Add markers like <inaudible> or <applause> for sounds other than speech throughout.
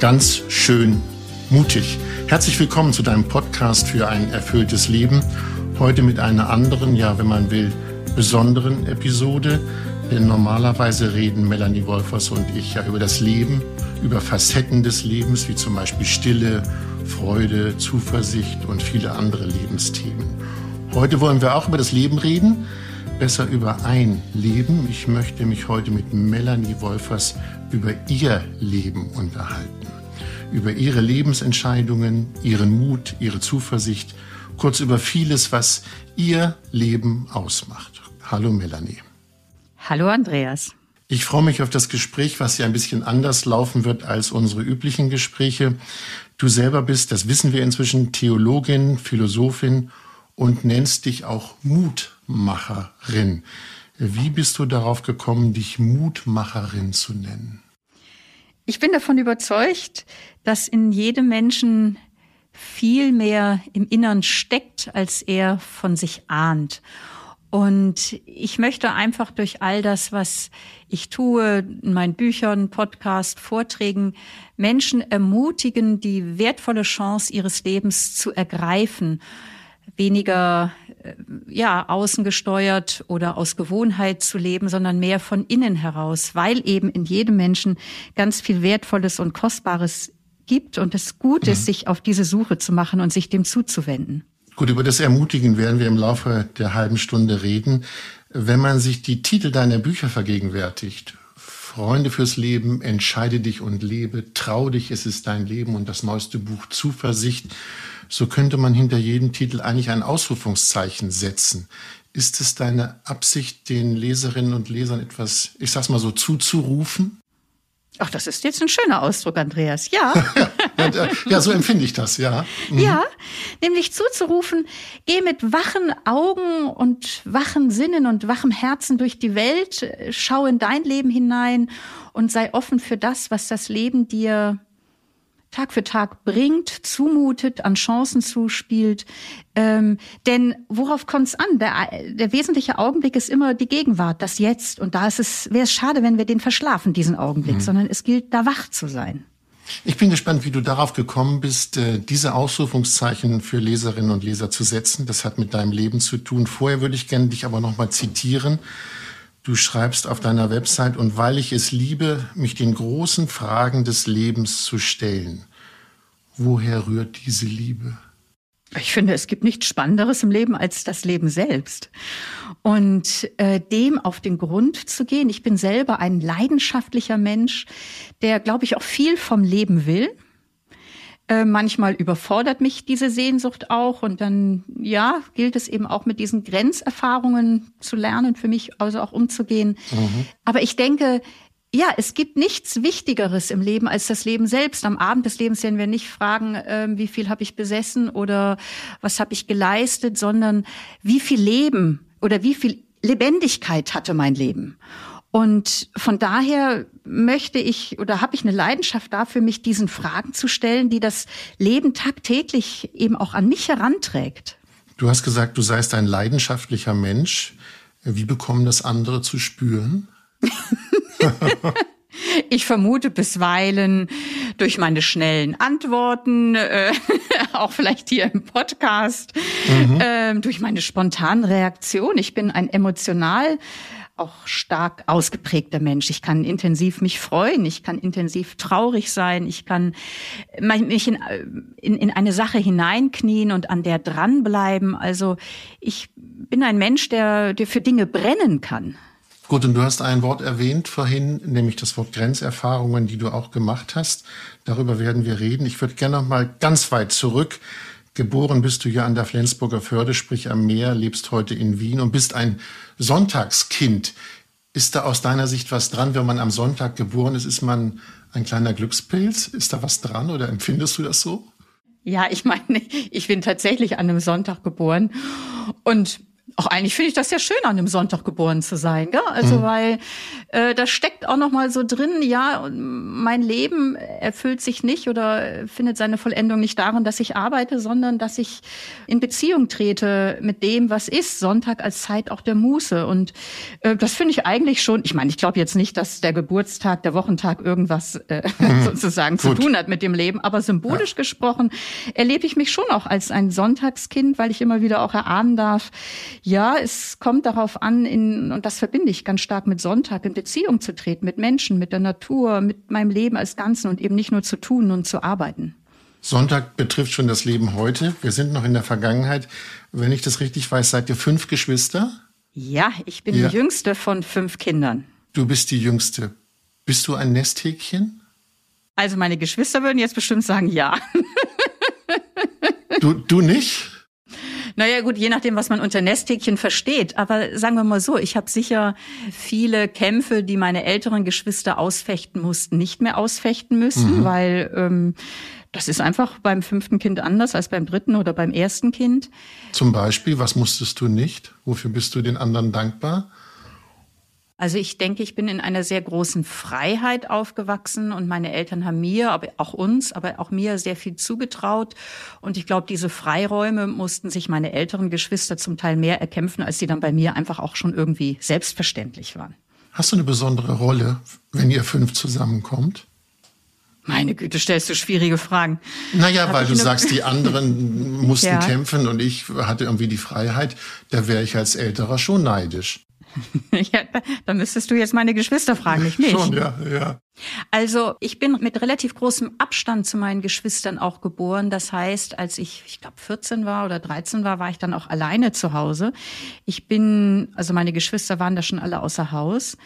ganz schön mutig. Herzlich willkommen zu deinem Podcast für ein erfülltes Leben. Heute mit einer anderen, ja, wenn man will, besonderen Episode. Denn normalerweise reden Melanie Wolfers und ich ja über das Leben, über Facetten des Lebens, wie zum Beispiel Stille, Freude, Zuversicht und viele andere Lebensthemen. Heute wollen wir auch über das Leben reden, besser über ein Leben. Ich möchte mich heute mit Melanie Wolfers über ihr Leben unterhalten. Über ihre Lebensentscheidungen, ihren Mut, ihre Zuversicht, kurz über vieles, was ihr Leben ausmacht. Hallo Melanie. Hallo Andreas. Ich freue mich auf das Gespräch, was ja ein bisschen anders laufen wird als unsere üblichen Gespräche. Du selber bist, das wissen wir inzwischen, Theologin, Philosophin und nennst dich auch Mutmacherin. Wie bist du darauf gekommen, dich Mutmacherin zu nennen? Ich bin davon überzeugt, dass in jedem Menschen viel mehr im Innern steckt, als er von sich ahnt. Und ich möchte einfach durch all das, was ich tue, in meinen Büchern, Podcast, Vorträgen, Menschen ermutigen, die wertvolle Chance ihres Lebens zu ergreifen, weniger ja außen gesteuert oder aus Gewohnheit zu leben, sondern mehr von innen heraus, weil eben in jedem Menschen ganz viel wertvolles und kostbares gibt und es gut ist, mhm. sich auf diese Suche zu machen und sich dem zuzuwenden. Gut, über das Ermutigen werden wir im Laufe der halben Stunde reden. Wenn man sich die Titel deiner Bücher vergegenwärtigt, Freunde fürs Leben, entscheide dich und lebe, trau dich, es ist dein Leben und das neueste Buch Zuversicht, so könnte man hinter jedem Titel eigentlich ein Ausrufungszeichen setzen. Ist es deine Absicht, den Leserinnen und Lesern etwas, ich sag's mal so, zuzurufen? Ach, das ist jetzt ein schöner Ausdruck, Andreas. Ja. <laughs> ja, so empfinde ich das, ja. Mhm. Ja, nämlich zuzurufen, geh mit wachen Augen und wachen Sinnen und wachem Herzen durch die Welt, schau in dein Leben hinein und sei offen für das, was das Leben dir Tag für Tag bringt, zumutet, an Chancen zuspielt. Ähm, denn worauf kommt es an? Der, der wesentliche Augenblick ist immer die Gegenwart, das Jetzt. Und da ist es, wäre es schade, wenn wir den verschlafen, diesen Augenblick, mhm. sondern es gilt, da wach zu sein. Ich bin gespannt, wie du darauf gekommen bist, äh, diese Ausrufungszeichen für Leserinnen und Leser zu setzen. Das hat mit deinem Leben zu tun. Vorher würde ich gerne dich aber noch mal zitieren. Du schreibst auf deiner Website, und weil ich es liebe, mich den großen Fragen des Lebens zu stellen. Woher rührt diese Liebe? Ich finde, es gibt nichts Spannenderes im Leben als das Leben selbst. Und äh, dem auf den Grund zu gehen. Ich bin selber ein leidenschaftlicher Mensch, der, glaube ich, auch viel vom Leben will äh, manchmal überfordert mich diese Sehnsucht auch und dann, ja, gilt es eben auch mit diesen Grenzerfahrungen zu lernen, für mich also auch umzugehen. Mhm. Aber ich denke, ja, es gibt nichts Wichtigeres im Leben als das Leben selbst. Am Abend des Lebens werden wir nicht fragen, äh, wie viel habe ich besessen oder was habe ich geleistet, sondern wie viel Leben oder wie viel Lebendigkeit hatte mein Leben. Und von daher möchte ich oder habe ich eine Leidenschaft dafür, mich diesen Fragen zu stellen, die das Leben tagtäglich eben auch an mich heranträgt. Du hast gesagt, du seist ein leidenschaftlicher Mensch. Wie bekommen das andere zu spüren? <laughs> Ich vermute bisweilen durch meine schnellen Antworten, äh, <laughs> auch vielleicht hier im Podcast, mhm. äh, durch meine spontanen Reaktionen. Ich bin ein emotional auch stark ausgeprägter Mensch. Ich kann intensiv mich freuen, ich kann intensiv traurig sein, ich kann mich in, in, in eine Sache hineinknien und an der dranbleiben. Also ich bin ein Mensch, der, der für Dinge brennen kann. Gut, und du hast ein Wort erwähnt vorhin, nämlich das Wort Grenzerfahrungen, die du auch gemacht hast. Darüber werden wir reden. Ich würde gerne noch mal ganz weit zurück Geboren bist du ja an der Flensburger Förde, sprich am Meer, lebst heute in Wien und bist ein Sonntagskind. Ist da aus deiner Sicht was dran, wenn man am Sonntag geboren ist? Ist man ein kleiner Glückspilz? Ist da was dran oder empfindest du das so? Ja, ich meine, ich bin tatsächlich an einem Sonntag geboren und Auch eigentlich finde ich das ja schön, an einem Sonntag geboren zu sein, gell? Also mhm. weil äh, da steckt auch noch mal so drin, ja, mein Leben erfüllt sich nicht oder findet seine Vollendung nicht darin, dass ich arbeite, sondern dass ich in Beziehung trete mit dem, was ist. Sonntag als Zeit auch der Muße und äh, das finde ich eigentlich schon. Ich meine, ich glaube jetzt nicht, dass der Geburtstag, der Wochentag irgendwas äh, mhm. <laughs> sozusagen Gut. zu tun hat mit dem Leben, aber symbolisch ja. gesprochen erlebe ich mich schon auch als ein Sonntagskind, weil ich immer wieder auch erahnen darf ja, es kommt darauf an, in, und das verbinde ich ganz stark mit Sonntag, in Beziehung zu treten, mit Menschen, mit der Natur, mit meinem Leben als Ganzen und eben nicht nur zu tun und zu arbeiten. Sonntag betrifft schon das Leben heute. Wir sind noch in der Vergangenheit. Wenn ich das richtig weiß, seid ihr fünf Geschwister? Ja, ich bin ja. die jüngste von fünf Kindern. Du bist die jüngste. Bist du ein Nesthäkchen? Also meine Geschwister würden jetzt bestimmt sagen ja. Du, du nicht? Naja gut, je nachdem, was man unter Nesthäkchen versteht. Aber sagen wir mal so, ich habe sicher viele Kämpfe, die meine älteren Geschwister ausfechten mussten, nicht mehr ausfechten müssen, mhm. weil ähm, das ist einfach beim fünften Kind anders als beim dritten oder beim ersten Kind. Zum Beispiel, was musstest du nicht? Wofür bist du den anderen dankbar? Also ich denke, ich bin in einer sehr großen Freiheit aufgewachsen und meine Eltern haben mir, aber auch uns, aber auch mir sehr viel zugetraut. Und ich glaube, diese Freiräume mussten sich meine älteren Geschwister zum Teil mehr erkämpfen, als sie dann bei mir einfach auch schon irgendwie selbstverständlich waren. Hast du eine besondere Rolle, wenn ihr fünf zusammenkommt? Meine Güte, stellst du schwierige Fragen. Naja, Hab weil du sagst, die anderen <laughs> mussten ja. kämpfen und ich hatte irgendwie die Freiheit. Da wäre ich als Älterer schon neidisch. <laughs> ja, da müsstest du jetzt meine Geschwister fragen, nicht mich. Schon, ja, ja. Also ich bin mit relativ großem Abstand zu meinen Geschwistern auch geboren. Das heißt, als ich, ich glaube, 14 war oder 13 war, war ich dann auch alleine zu Hause. Ich bin, also meine Geschwister waren da schon alle außer Haus.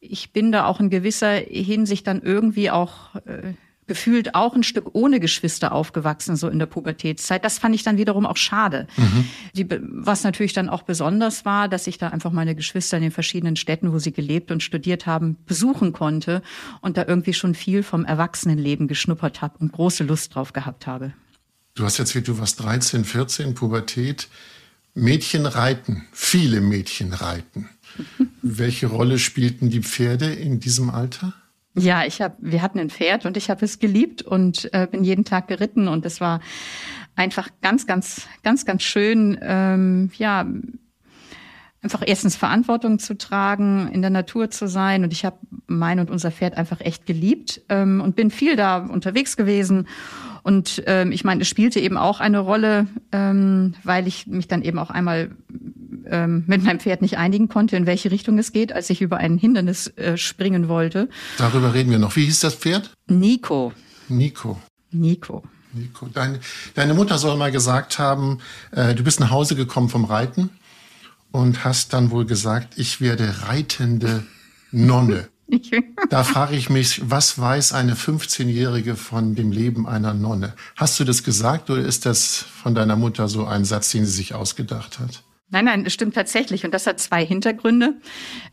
Ich bin da auch in gewisser Hinsicht dann irgendwie auch äh, gefühlt auch ein Stück ohne Geschwister aufgewachsen, so in der Pubertätszeit. Das fand ich dann wiederum auch schade. Mhm. Die, was natürlich dann auch besonders war, dass ich da einfach meine Geschwister in den verschiedenen Städten, wo sie gelebt und studiert haben, besuchen konnte und da irgendwie schon viel vom Erwachsenenleben geschnuppert habe und große Lust drauf gehabt habe. Du hast erzählt, du warst 13, 14, Pubertät. Mädchen reiten, viele Mädchen reiten. <laughs> Welche Rolle spielten die Pferde in diesem Alter? Ja, ich habe, wir hatten ein Pferd und ich habe es geliebt und äh, bin jeden Tag geritten und es war einfach ganz, ganz, ganz, ganz schön, ähm, ja, einfach erstens Verantwortung zu tragen, in der Natur zu sein und ich habe mein und unser Pferd einfach echt geliebt ähm, und bin viel da unterwegs gewesen und ähm, ich meine, es spielte eben auch eine Rolle, ähm, weil ich mich dann eben auch einmal ähm, mit meinem Pferd nicht einigen konnte, in welche Richtung es geht, als ich über ein Hindernis äh, springen wollte. Darüber reden wir noch. Wie hieß das Pferd? Nico. Nico. Nico. Nico. Deine, deine Mutter soll mal gesagt haben, äh, du bist nach Hause gekommen vom Reiten und hast dann wohl gesagt, ich werde reitende Nonne. da frage ich mich, was weiß eine 15-Jährige von dem Leben einer Nonne? Hast du das gesagt oder ist das von deiner Mutter so ein Satz, den sie sich ausgedacht hat? Nein, nein, das stimmt tatsächlich. Und das hat zwei Hintergründe.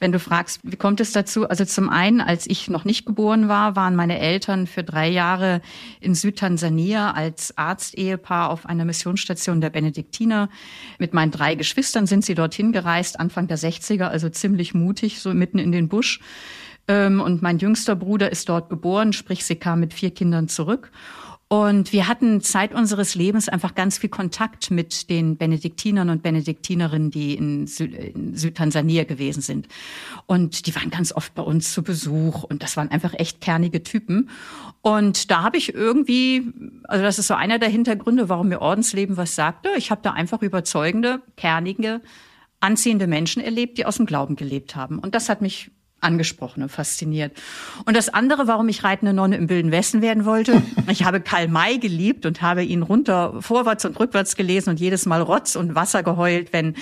Wenn du fragst, wie kommt es dazu? Also zum einen, als ich noch nicht geboren war, waren meine Eltern für drei Jahre in Südtansania als Arztehepaar auf einer Missionsstation der Benediktiner. Mit meinen drei Geschwistern sind sie dorthin gereist, Anfang der 60er, also ziemlich mutig, so mitten in den Busch. Ähm, und mein jüngster Bruder ist dort geboren, sprich, sie kam mit vier Kindern zurück. Und wir hatten Zeit unseres Lebens einfach ganz viel Kontakt mit den Benediktinern und Benediktinerinnen, die in, Sü in Südtansania gewesen sind. Und die waren ganz oft bei uns zu Besuch und das waren einfach echt kernige Typen. Und da habe ich irgendwie, also das ist so einer der Hintergründe, warum mir Ordensleben was sagte. Ich habe da einfach überzeugende, kernige, anziehende Menschen erlebt, die aus dem Glauben gelebt haben. Und das hat mich angesprochen und fasziniert. Und das andere, warum ich reitende Nonne im Wilden Westen werden wollte, <laughs> ich habe Karl May geliebt und habe ihn runter, vorwärts und rückwärts gelesen und jedes Mal Rotz und Wasser geheult, wenn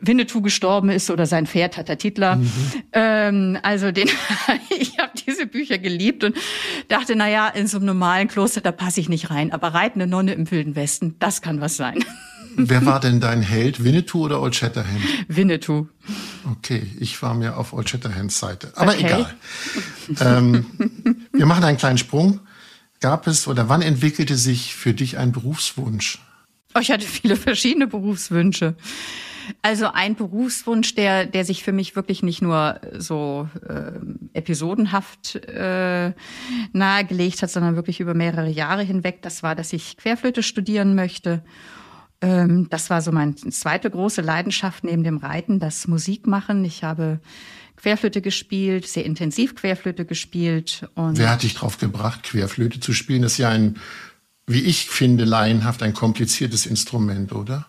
Winnetou gestorben ist oder sein Pferd hat der Titler. Mhm. Ähm, also den, <laughs> ich habe diese Bücher geliebt und dachte, na ja, in so einem normalen Kloster, da passe ich nicht rein. Aber reitende Nonne im Wilden Westen, das kann was sein. <laughs> Wer war denn dein Held, Winnetou oder Old Shatterhand? Winnetou. Okay, ich war mir auf Old Shatterhands Seite. Aber okay. egal. ähm, wir machen einen kleinen Sprung. Gab es oder wann entwickelte sich für dich ein Berufswunsch? Oh, ich hatte viele verschiedene Berufswünsche. Also ein Berufswunsch, der, der sich für mich wirklich nicht nur so äh, episodenhaft äh, nahegelegt hat, sondern wirklich über mehrere Jahre hinweg, das war, dass ich Querflöte studieren möchte. Ähm, das war so meine zweite große Leidenschaft neben dem Reiten, das Musikmachen. Ich habe Querflöte gespielt, sehr intensiv Querflöte gespielt. Und Wer hat dich drauf gebracht, Querflöte zu spielen? Das ist ja ein, wie ich finde, laienhaft ein kompliziertes Instrument, oder?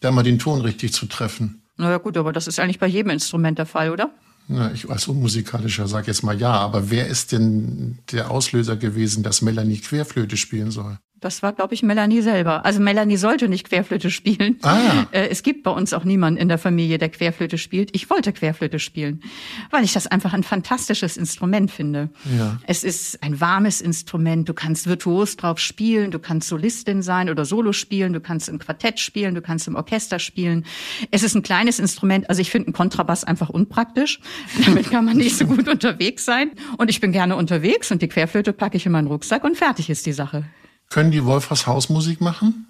Da mal den Ton richtig zu treffen. Na ja, gut, aber das ist eigentlich bei jedem Instrument der Fall, oder? Na, ich als unmusikalischer sage jetzt mal ja, aber wer ist denn der Auslöser gewesen, dass Melanie Querflöte spielen soll? Das war, glaube ich, Melanie selber. Also Melanie sollte nicht Querflöte spielen. Ah. <laughs> Äh, es gibt bei uns auch niemanden in der Familie, der Querflöte spielt. Ich wollte Querflöte spielen, weil ich das einfach ein fantastisches Instrument finde. Ja. Es ist ein warmes Instrument. Du kannst virtuos drauf spielen. Du kannst Solistin sein oder Solo spielen. Du kannst im Quartett spielen. Du kannst im Orchester spielen. Es ist ein kleines Instrument. Also ich finde einen Kontrabass einfach unpraktisch. <laughs> Damit kann man nicht so gut <laughs> unterwegs sein. Und ich bin gerne unterwegs und die Querflöte packe ich in meinen Rucksack und fertig ist die Sache. Können die Wolfers Hausmusik machen?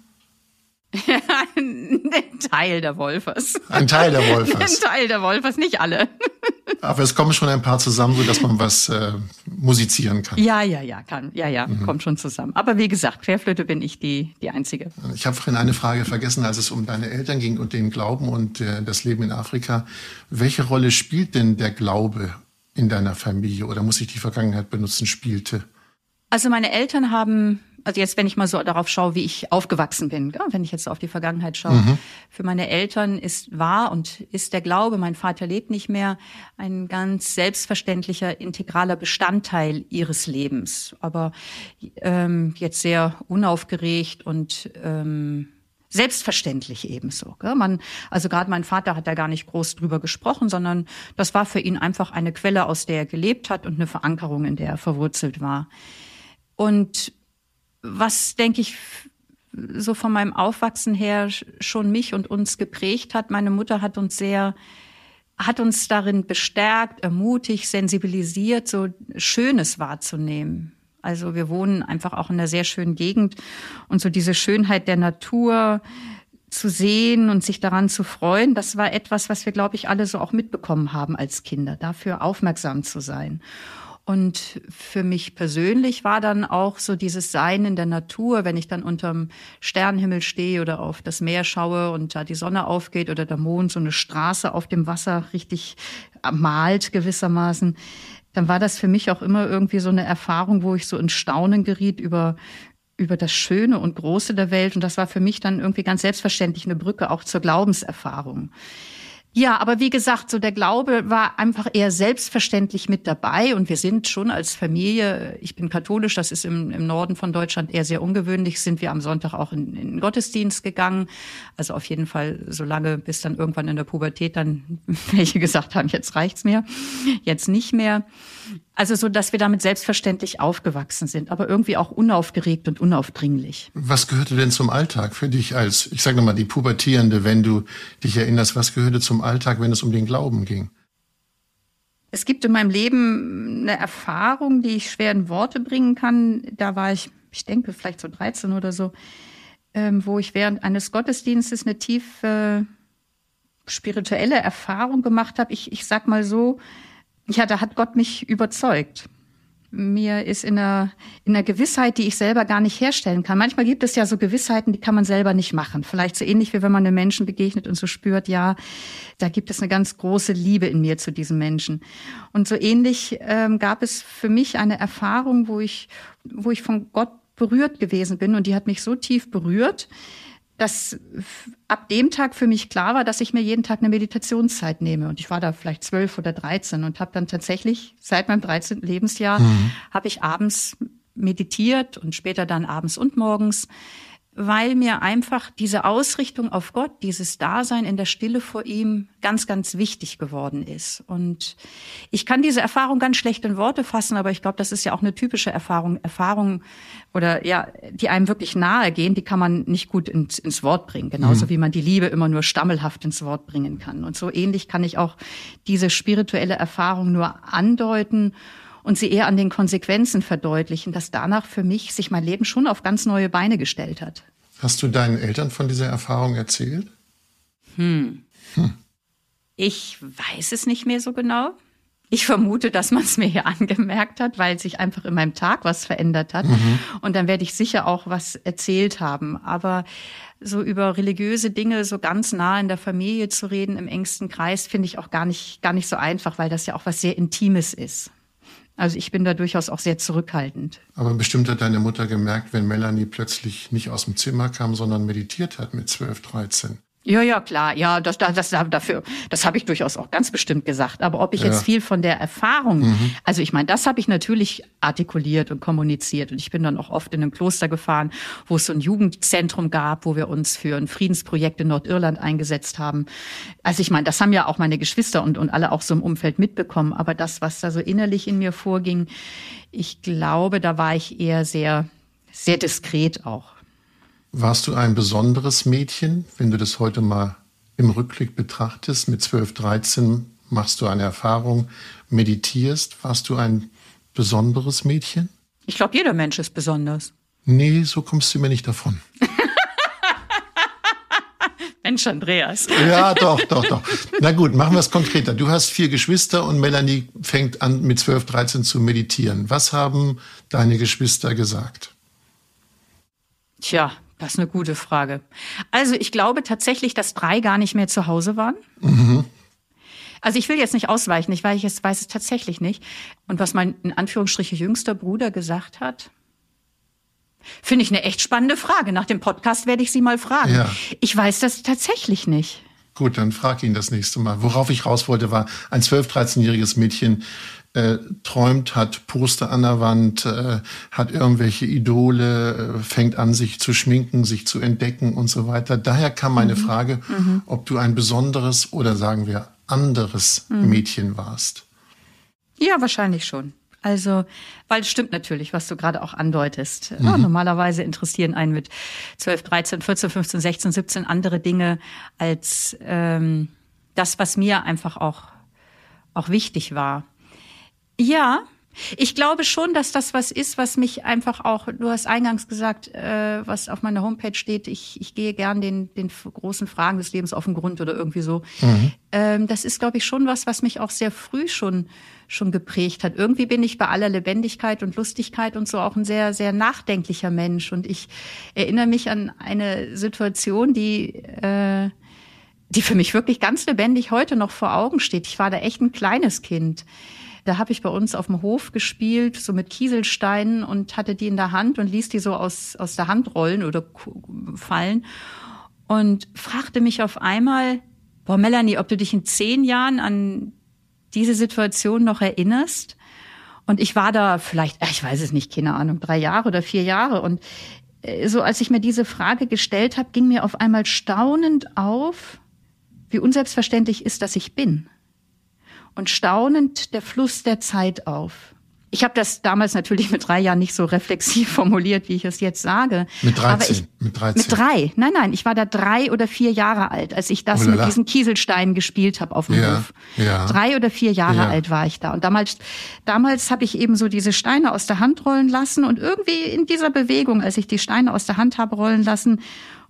<laughs> Ein Teil der Wolfers. Ein Teil der Wolfers. Ein Teil der Wolfers, nicht alle. <laughs> Aber es kommen schon ein paar zusammen, so dass man was äh, musizieren kann. Ja, ja, ja, kann. Ja, ja, mhm. kommt schon zusammen. Aber wie gesagt, Querflöte bin ich die, die Einzige. Ich habe vorhin eine Frage vergessen, als es um deine Eltern ging und den Glauben und äh, das Leben in Afrika. Welche Rolle spielt denn der Glaube in deiner Familie oder muss ich die Vergangenheit benutzen, spielte? Also meine Eltern haben also jetzt, wenn ich mal so darauf schaue, wie ich aufgewachsen bin, ja, wenn ich jetzt auf die Vergangenheit schaue, mhm. für meine Eltern ist wahr und ist der Glaube, mein Vater lebt nicht mehr, ein ganz selbstverständlicher, integraler Bestandteil ihres Lebens. Aber ähm, jetzt sehr unaufgeregt und ähm, selbstverständlich ebenso. Gell? Man, also gerade mein Vater hat da gar nicht groß drüber gesprochen, sondern das war für ihn einfach eine Quelle, aus der er gelebt hat und eine Verankerung, in der er verwurzelt war. Und was, denke ich, so von meinem Aufwachsen her schon mich und uns geprägt hat. Meine Mutter hat uns sehr, hat uns darin bestärkt, ermutigt, sensibilisiert, so Schönes wahrzunehmen. Also wir wohnen einfach auch in einer sehr schönen Gegend und so diese Schönheit der Natur zu sehen und sich daran zu freuen, das war etwas, was wir, glaube ich, alle so auch mitbekommen haben als Kinder, dafür aufmerksam zu sein. Und für mich persönlich war dann auch so dieses Sein in der Natur, wenn ich dann unterm Sternenhimmel stehe oder auf das Meer schaue und da die Sonne aufgeht oder der Mond so eine Straße auf dem Wasser richtig malt gewissermaßen, dann war das für mich auch immer irgendwie so eine Erfahrung, wo ich so in Staunen geriet über, über das Schöne und Große der Welt. Und das war für mich dann irgendwie ganz selbstverständlich eine Brücke auch zur Glaubenserfahrung. Ja, aber wie gesagt, so der Glaube war einfach eher selbstverständlich mit dabei und wir sind schon als Familie, ich bin katholisch, das ist im, im Norden von Deutschland eher sehr ungewöhnlich, sind wir am Sonntag auch in, in den Gottesdienst gegangen. Also auf jeden Fall so lange, bis dann irgendwann in der Pubertät dann <laughs> welche gesagt haben, jetzt reicht's mir, jetzt nicht mehr. Also so, dass wir damit selbstverständlich aufgewachsen sind, aber irgendwie auch unaufgeregt und unaufdringlich. Was gehörte denn zum Alltag für dich als, ich sage nochmal, die Pubertierende, wenn du dich erinnerst, was gehörte zum Alltag, wenn es um den Glauben ging? Es gibt in meinem Leben eine Erfahrung, die ich schwer in Worte bringen kann. Da war ich, ich denke, vielleicht so 13 oder so, ähm, wo ich während eines Gottesdienstes eine tiefe spirituelle Erfahrung gemacht habe. Ich, ich sag mal so, ja, da hat Gott mich überzeugt. Mir ist in einer, in einer Gewissheit, die ich selber gar nicht herstellen kann. Manchmal gibt es ja so Gewissheiten, die kann man selber nicht machen. Vielleicht so ähnlich wie wenn man einem Menschen begegnet und so spürt, ja, da gibt es eine ganz große Liebe in mir zu diesem Menschen. Und so ähnlich ähm, gab es für mich eine Erfahrung, wo ich, wo ich von Gott berührt gewesen bin und die hat mich so tief berührt, dass ab dem Tag für mich klar war, dass ich mir jeden Tag eine Meditationszeit nehme. Und ich war da vielleicht zwölf oder dreizehn und habe dann tatsächlich seit meinem 13. Lebensjahr mhm. habe ich abends meditiert und später dann abends und morgens weil mir einfach diese Ausrichtung auf Gott, dieses Dasein in der Stille vor ihm ganz, ganz wichtig geworden ist. Und ich kann diese Erfahrung ganz schlecht in Worte fassen, aber ich glaube, das ist ja auch eine typische Erfahrung, Erfahrung oder ja, die einem wirklich nahe gehen, die kann man nicht gut ins, ins Wort bringen. Genauso mhm. wie man die Liebe immer nur stammelhaft ins Wort bringen kann. Und so ähnlich kann ich auch diese spirituelle Erfahrung nur andeuten und sie eher an den Konsequenzen verdeutlichen, dass danach für mich sich mein Leben schon auf ganz neue Beine gestellt hat. Hast du deinen Eltern von dieser Erfahrung erzählt? Hm. Hm. Ich weiß es nicht mehr so genau. Ich vermute, dass man es mir hier angemerkt hat, weil sich einfach in meinem Tag was verändert hat. Mhm. Und dann werde ich sicher auch was erzählt haben. Aber so über religiöse Dinge so ganz nah in der Familie zu reden, im engsten Kreis, finde ich auch gar nicht, gar nicht so einfach, weil das ja auch was sehr Intimes ist. Also ich bin da durchaus auch sehr zurückhaltend. Aber bestimmt hat deine Mutter gemerkt, wenn Melanie plötzlich nicht aus dem Zimmer kam, sondern meditiert hat mit 12, 13. Ja, ja, klar. Ja, das, das, das dafür, das habe ich durchaus auch ganz bestimmt gesagt. Aber ob ich ja. jetzt viel von der Erfahrung, mhm. also ich meine, das habe ich natürlich artikuliert und kommuniziert. Und ich bin dann auch oft in ein Kloster gefahren, wo es so ein Jugendzentrum gab, wo wir uns für ein Friedensprojekt in Nordirland eingesetzt haben. Also ich meine, das haben ja auch meine Geschwister und, und alle auch so im Umfeld mitbekommen. Aber das, was da so innerlich in mir vorging, ich glaube, da war ich eher sehr, sehr diskret auch. Warst du ein besonderes Mädchen, wenn du das heute mal im Rückblick betrachtest? Mit 12, 13 machst du eine Erfahrung, meditierst. Warst du ein besonderes Mädchen? Ich glaube, jeder Mensch ist besonders. Nee, so kommst du mir nicht davon. <laughs> Mensch, Andreas. Ja, doch, doch, doch. Na gut, machen wir es konkreter. Du hast vier Geschwister und Melanie fängt an, mit 12, 13 zu meditieren. Was haben deine Geschwister gesagt? Tja, das ist eine gute Frage. Also ich glaube tatsächlich, dass drei gar nicht mehr zu Hause waren. Mhm. Also ich will jetzt nicht ausweichen, ich weiß, ich weiß es tatsächlich nicht. Und was mein in Anführungsstriche jüngster Bruder gesagt hat, finde ich eine echt spannende Frage. Nach dem Podcast werde ich sie mal fragen. Ja. Ich weiß das tatsächlich nicht. Gut, dann frag ihn das nächste Mal. Worauf ich raus wollte, war ein 12-, 13-jähriges Mädchen äh, träumt, hat Poster an der Wand, äh, hat irgendwelche Idole, äh, fängt an, sich zu schminken, sich zu entdecken und so weiter. Daher kam meine mhm. Frage, mhm. ob du ein besonderes oder sagen wir anderes mhm. Mädchen warst. Ja, wahrscheinlich schon. Also, weil es stimmt natürlich, was du gerade auch andeutest. Ja, mhm. normalerweise interessieren einen mit 12, 13, 14, 15, 16, 17 andere Dinge als ähm, das, was mir einfach auch, auch wichtig war. Ja, ich glaube schon, dass das was ist, was mich einfach auch, du hast eingangs gesagt, äh, was auf meiner Homepage steht, ich, ich gehe gern den, den großen Fragen des Lebens auf den Grund oder irgendwie so. Mhm. Ähm, das ist, glaube ich, schon was, was mich auch sehr früh schon, schon geprägt hat. Irgendwie bin ich bei aller Lebendigkeit und Lustigkeit und so auch ein sehr, sehr nachdenklicher Mensch. Und ich erinnere mich an eine Situation, die, äh, die für mich wirklich ganz lebendig heute noch vor Augen steht. Ich war da echt ein kleines Kind. Da habe ich bei uns auf dem Hof gespielt, so mit Kieselsteinen und hatte die in der Hand und ließ die so aus, aus der Hand rollen oder fallen und fragte mich auf einmal, boah, Melanie, ob du dich in zehn Jahren an diese Situation noch erinnerst? Und ich war da vielleicht, ich weiß es nicht, keine Ahnung, drei Jahre oder vier Jahre. Und äh, so als ich mir diese Frage gestellt habe, ging mir auf einmal staunend auf, wie unselbstverständlich ist, dass ich bin und staunend der Fluss der Zeit auf. Ich habe das damals natürlich mit drei Jahren nicht so reflexiv <laughs> formuliert, wie ich es jetzt sage. Mit 13. Ich, mit 13. Mit drei. Nein, nein, ich war da drei oder vier Jahre alt, als ich das oh mit diesen Kieselsteinen gespielt habe auf dem ja, Hof. Ja. Drei oder vier Jahre ja. alt war ich da. Und damals, damals habe ich eben so diese Steine aus der Hand rollen lassen und irgendwie in dieser Bewegung, als ich die Steine aus der Hand habe rollen lassen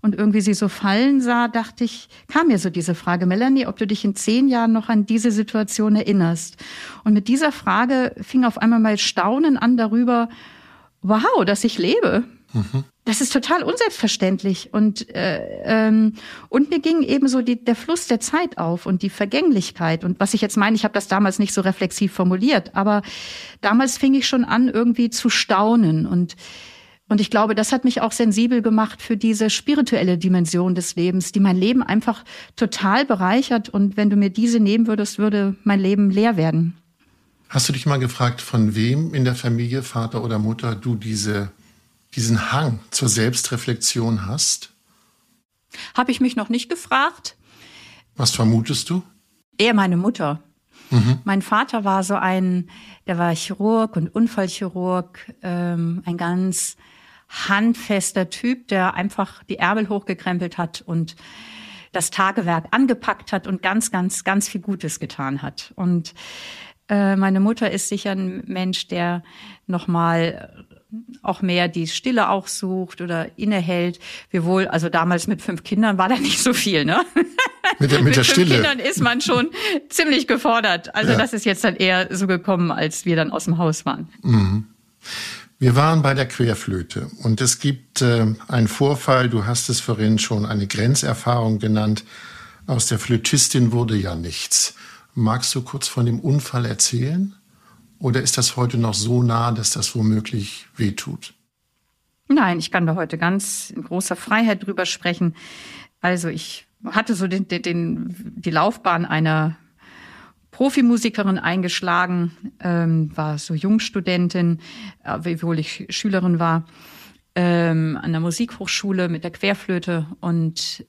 und irgendwie sie so fallen sah, dachte ich, kam mir so diese Frage, Melanie, ob du dich in zehn Jahren noch an diese Situation erinnerst. Und mit dieser Frage fing auf einmal mal Staunen an darüber, wow, dass ich lebe. Mhm. Das ist total unselbstverständlich. Und, äh, ähm, und mir ging eben so die, der Fluss der Zeit auf und die Vergänglichkeit. Und was ich jetzt meine, ich habe das damals nicht so reflexiv formuliert, aber damals fing ich schon an, irgendwie zu staunen. Und und ich glaube, das hat mich auch sensibel gemacht für diese spirituelle Dimension des Lebens, die mein Leben einfach total bereichert. Und wenn du mir diese nehmen würdest, würde mein Leben leer werden. Hast du dich mal gefragt, von wem in der Familie, Vater oder Mutter, du diese, diesen Hang zur Selbstreflexion hast? Habe ich mich noch nicht gefragt. Was vermutest du? Eher meine Mutter. Mhm. Mein Vater war so ein, der war Chirurg und Unfallchirurg, ähm, ein ganz handfester Typ, der einfach die Ärmel hochgekrempelt hat und das Tagewerk angepackt hat und ganz, ganz, ganz viel Gutes getan hat. Und äh, meine Mutter ist sicher ein Mensch, der nochmal auch mehr die Stille auch sucht oder innehält. Wir wohl, also damals mit fünf Kindern war da nicht so viel, ne? <laughs> mit der, mit, mit der Stille. Kindern ist man schon ziemlich gefordert. Also ja. das ist jetzt dann eher so gekommen, als wir dann aus dem Haus waren. Mhm. Wir waren bei der Querflöte und es gibt äh, einen Vorfall, du hast es vorhin schon eine Grenzerfahrung genannt. Aus der Flötistin wurde ja nichts. Magst du kurz von dem Unfall erzählen? Oder ist das heute noch so nah, dass das womöglich wehtut? Nein, ich kann da heute ganz in großer Freiheit drüber sprechen. Also ich hatte so den, den, die Laufbahn einer Profimusikerin eingeschlagen, ähm, war so Jungstudentin, äh, wiewohl ich Schülerin war, ähm, an der Musikhochschule mit der Querflöte und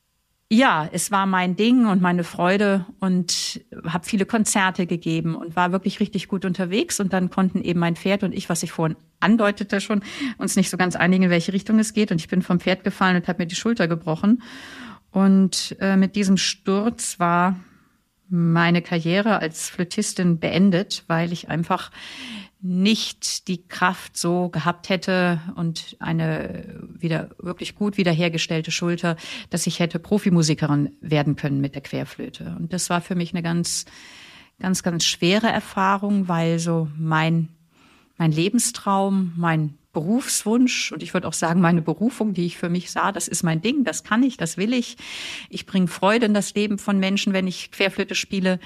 ja, es war mein Ding und meine Freude und habe viele Konzerte gegeben und war wirklich richtig gut unterwegs. Und dann konnten eben mein Pferd und ich, was ich vorhin andeutete schon, uns nicht so ganz einigen, in welche Richtung es geht. Und ich bin vom Pferd gefallen und habe mir die Schulter gebrochen. Und äh, mit diesem Sturz war meine Karriere als Flötistin beendet, weil ich einfach nicht die Kraft so gehabt hätte und eine wieder wirklich gut wiederhergestellte Schulter, dass ich hätte Profimusikerin werden können mit der Querflöte. Und das war für mich eine ganz, ganz, ganz schwere Erfahrung, weil so mein, mein Lebenstraum, mein Berufswunsch und ich würde auch sagen, meine Berufung, die ich für mich sah, das ist mein Ding, das kann ich, das will ich. Ich bringe Freude in das Leben von Menschen, wenn ich Querflöte spiele,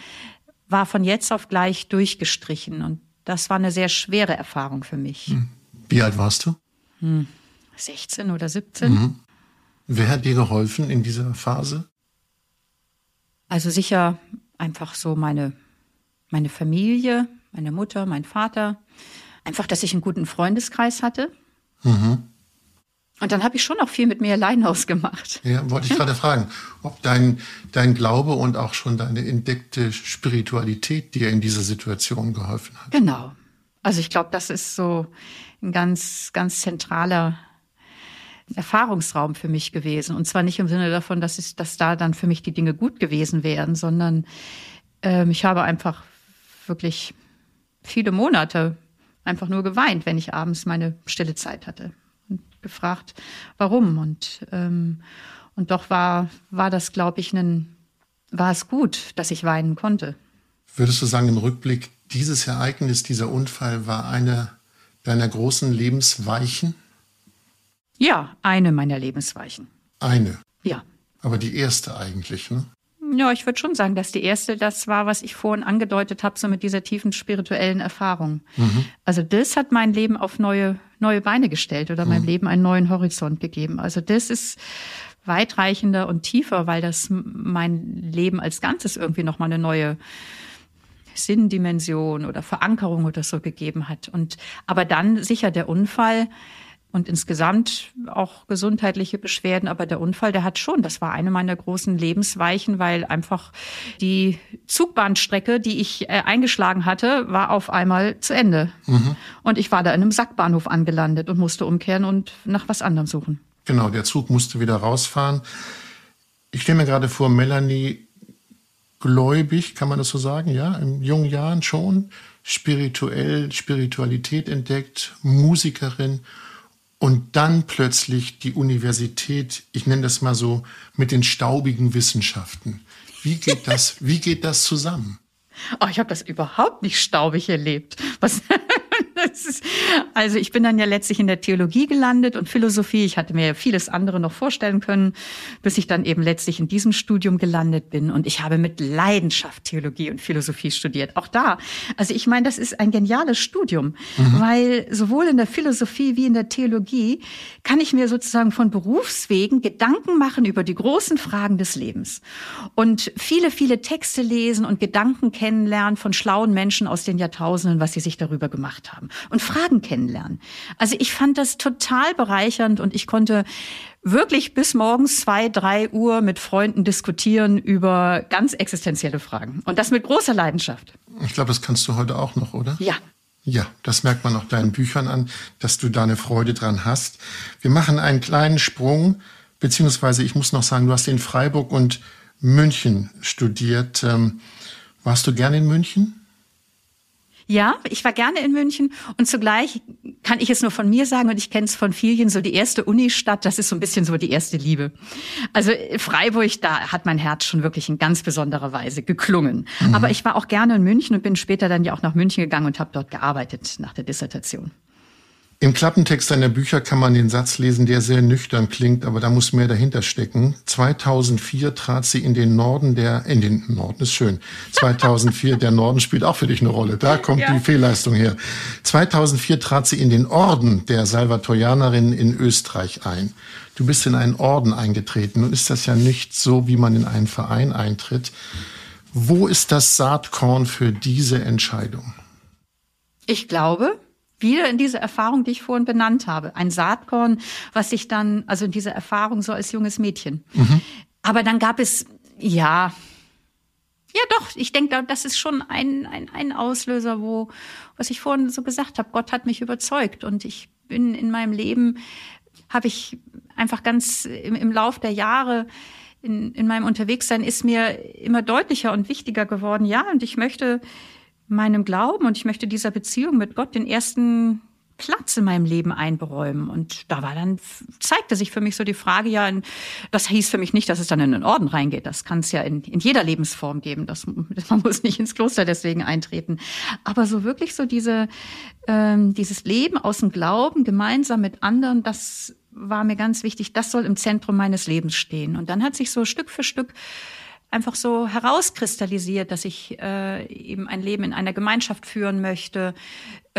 war von jetzt auf gleich durchgestrichen. Und das war eine sehr schwere Erfahrung für mich. Hm. Wie alt warst du? Hm, 16 oder 17. Mhm. Wer hat dir geholfen in dieser Phase? Also sicher einfach so meine, meine Familie, meine Mutter, mein Vater. Einfach, dass ich einen guten Freundeskreis hatte. Mhm. Und dann habe ich schon auch viel mit mir allein ausgemacht. Ja, wollte ich gerade fragen, ob dein, dein Glaube und auch schon deine entdeckte Spiritualität dir in dieser Situation geholfen hat. Genau. Also ich glaube, das ist so ein ganz, ganz zentraler Erfahrungsraum für mich gewesen. Und zwar nicht im Sinne davon, dass, es, dass da dann für mich die Dinge gut gewesen wären, sondern ähm, ich habe einfach wirklich viele Monate einfach nur geweint, wenn ich abends meine stille Zeit hatte gefragt, warum. Und, ähm, und doch war, war das, glaube ich, ein, war es gut, dass ich weinen konnte. Würdest du sagen, im Rückblick, dieses Ereignis, dieser Unfall war eine deiner großen Lebensweichen? Ja, eine meiner Lebensweichen. Eine? Ja. Aber die erste eigentlich, ne? Ja, ich würde schon sagen, dass die erste das war, was ich vorhin angedeutet habe, so mit dieser tiefen spirituellen Erfahrung. Mhm. Also das hat mein Leben auf neue, neue Beine gestellt oder mhm. meinem Leben einen neuen Horizont gegeben. Also das ist weitreichender und tiefer, weil das mein Leben als Ganzes irgendwie nochmal eine neue Sinndimension oder Verankerung oder so gegeben hat. Und aber dann sicher der Unfall, und insgesamt auch gesundheitliche Beschwerden. Aber der Unfall, der hat schon, das war eine meiner großen Lebensweichen, weil einfach die Zugbahnstrecke, die ich äh, eingeschlagen hatte, war auf einmal zu Ende. Mhm. Und ich war da in einem Sackbahnhof angelandet und musste umkehren und nach was anderem suchen. Genau, der Zug musste wieder rausfahren. Ich stelle mir gerade vor, Melanie gläubig, kann man das so sagen, ja, in jungen Jahren schon, spirituell, Spiritualität entdeckt, Musikerin und dann plötzlich die Universität, ich nenne das mal so, mit den staubigen Wissenschaften. Wie geht das, <laughs> wie geht das zusammen? Oh, ich habe das überhaupt nicht staubig erlebt. Was, <laughs> ist, also ich bin dann ja letztlich in der Theologie gelandet und Philosophie. Ich hatte mir vieles andere noch vorstellen können, bis ich dann eben letztlich in diesem Studium gelandet bin. Und ich habe mit Leidenschaft Theologie und Philosophie studiert. Auch da. Also ich meine, das ist ein geniales Studium, mhm. weil sowohl in der Philosophie wie in der Theologie kann ich mir sozusagen von Berufswegen Gedanken machen über die großen Fragen des Lebens und viele, viele Texte lesen und Gedanken kennenlernen von schlauen Menschen aus den Jahrtausenden, was sie sich darüber gemacht haben und Fragen kennenlernen. Also ich fand das total bereichernd und ich konnte wirklich bis morgens zwei, drei Uhr mit Freunden diskutieren über ganz existenzielle Fragen. Und das mit großer Leidenschaft. Ich glaube, das kannst du heute auch noch, oder? Ja. Ja, das merkt man auch deinen Büchern an, dass du da eine Freude dran hast. Wir machen einen kleinen Sprung, beziehungsweise ich muss noch sagen, du hast in Freiburg und München studiert. Ähm, warst du gerne in München? Ja, ich war gerne in München und zugleich kann ich es nur von mir sagen und ich kenne es von vielen, so die erste Unistadt, das ist so ein bisschen so die erste Liebe. Also Freiburg, da hat mein Herz schon wirklich in ganz besonderer Weise geklungen. Mhm. Aber ich war auch gerne in München und bin später dann ja auch nach München gegangen und habe dort gearbeitet nach der Dissertation. Im Klappentext deiner Bücher kann man den Satz lesen, der sehr nüchtern klingt, aber da muss mehr dahinter stecken. 2004 trat sie in den Norden der, in den Norden ist schön. 2004, der Norden spielt auch für dich eine Rolle. Da kommt ja. die Fehlleistung her. 2004 trat sie in den Orden der Salvatorianerinnen in Österreich ein. Du bist in einen Orden eingetreten. Nun ist das ja nicht so, wie man in einen Verein eintritt. Wo ist das Saatkorn für diese Entscheidung? Ich glaube, wieder in diese Erfahrung, die ich vorhin benannt habe. Ein Saatkorn, was sich dann, also in dieser Erfahrung so als junges Mädchen. Mhm. Aber dann gab es, ja, ja doch, ich denke, das ist schon ein, ein, ein Auslöser, wo, was ich vorhin so gesagt habe, Gott hat mich überzeugt und ich bin in meinem Leben, habe ich einfach ganz im, im Lauf der Jahre in, in meinem Unterwegssein ist mir immer deutlicher und wichtiger geworden. Ja, und ich möchte meinem Glauben und ich möchte dieser Beziehung mit Gott den ersten Platz in meinem Leben einberäumen. Und da war dann, zeigte sich für mich so die Frage, ja, das hieß für mich nicht, dass es dann in den Orden reingeht. Das kann es ja in, in jeder Lebensform geben. Das, <laughs> man muss nicht ins Kloster deswegen eintreten. Aber so wirklich so diese, ähm, dieses Leben aus dem Glauben gemeinsam mit anderen, das war mir ganz wichtig. Das soll im Zentrum meines Lebens stehen. Und dann hat sich so Stück für Stück einfach so herauskristallisiert, dass ich äh, eben ein Leben in einer Gemeinschaft führen möchte,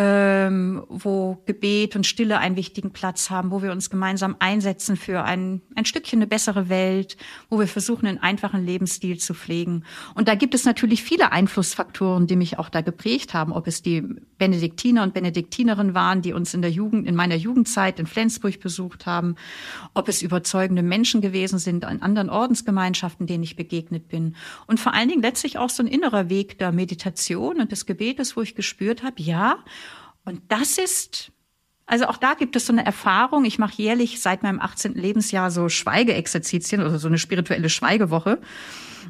ähm, wo Gebet und Stille einen wichtigen Platz haben, wo wir uns gemeinsam einsetzen für ein, ein Stückchen eine bessere Welt, wo wir versuchen, einen einfachen Lebensstil zu pflegen. Und da gibt es natürlich viele Einflussfaktoren, die mich auch da geprägt haben, ob es die Benediktiner und Benediktinerinnen waren, die uns in der Jugend, in meiner Jugendzeit in Flensburg besucht haben, ob es überzeugende Menschen gewesen sind an anderen Ordensgemeinschaften, denen ich begegnet bin. Und vor allen Dingen letztlich auch so ein innerer Weg der Meditation und des Gebetes, wo ich gespürt habe, ja, und das ist, also auch da gibt es so eine Erfahrung. Ich mache jährlich seit meinem 18. Lebensjahr so Schweigeexerzitien oder so eine spirituelle Schweigewoche,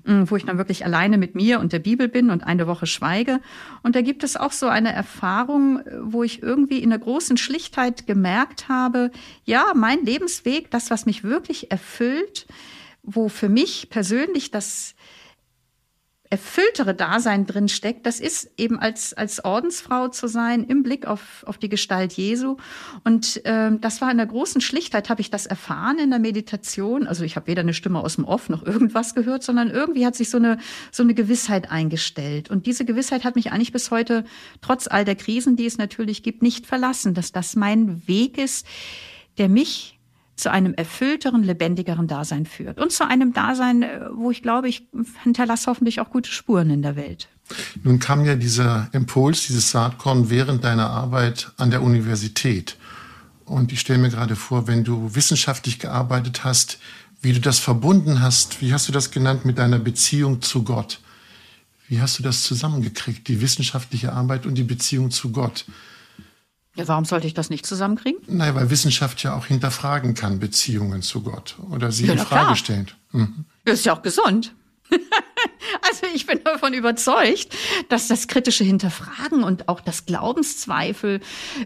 mm, wo ich dann wirklich alleine mit mir und der Bibel bin und eine Woche schweige. Und da gibt es auch so eine Erfahrung, wo ich irgendwie in der großen Schlichtheit gemerkt habe, ja, mein Lebensweg, das, was mich wirklich erfüllt, wo für mich persönlich das erfülltere Dasein drin steckt, das ist eben als, als Ordensfrau zu sein im Blick auf, auf die Gestalt Jesu. Und ähm, das war in der großen Schlichtheit, habe ich das erfahren in der Meditation. Also ich habe weder eine Stimme aus dem Off noch irgendwas gehört, sondern irgendwie hat sich so eine, so eine Gewissheit eingestellt. Und diese Gewissheit hat mich eigentlich bis heute, trotz all der Krisen, die es natürlich gibt, nicht verlassen, dass das mein Weg ist, der mich zu einem erfüllteren, lebendigeren Dasein führt. Und zu einem Dasein, äh, wo ich glaube, ich hinterlasse hoffentlich auch gute Spuren in der Welt. Nun kam ja dieser Impuls, dieses Saatkorn während deiner Arbeit an der Universität. Und ich stelle mir gerade vor, wenn du wissenschaftlich gearbeitet hast, wie du das verbunden hast, wie hast du das genannt mit deiner Beziehung zu Gott? Wie hast du das zusammengekriegt, die wissenschaftliche Arbeit und die Beziehung zu Gott? Ja, warum sollte ich das nicht zusammenkriegen? Nein, weil Wissenschaft ja auch hinterfragen kann Beziehungen zu Gott oder sie ja, in Frage stellt. Mhm. Das ist ja auch gesund. <laughs> also ich bin davon überzeugt, dass das kritische Hinterfragen und auch das Glaubenszweifel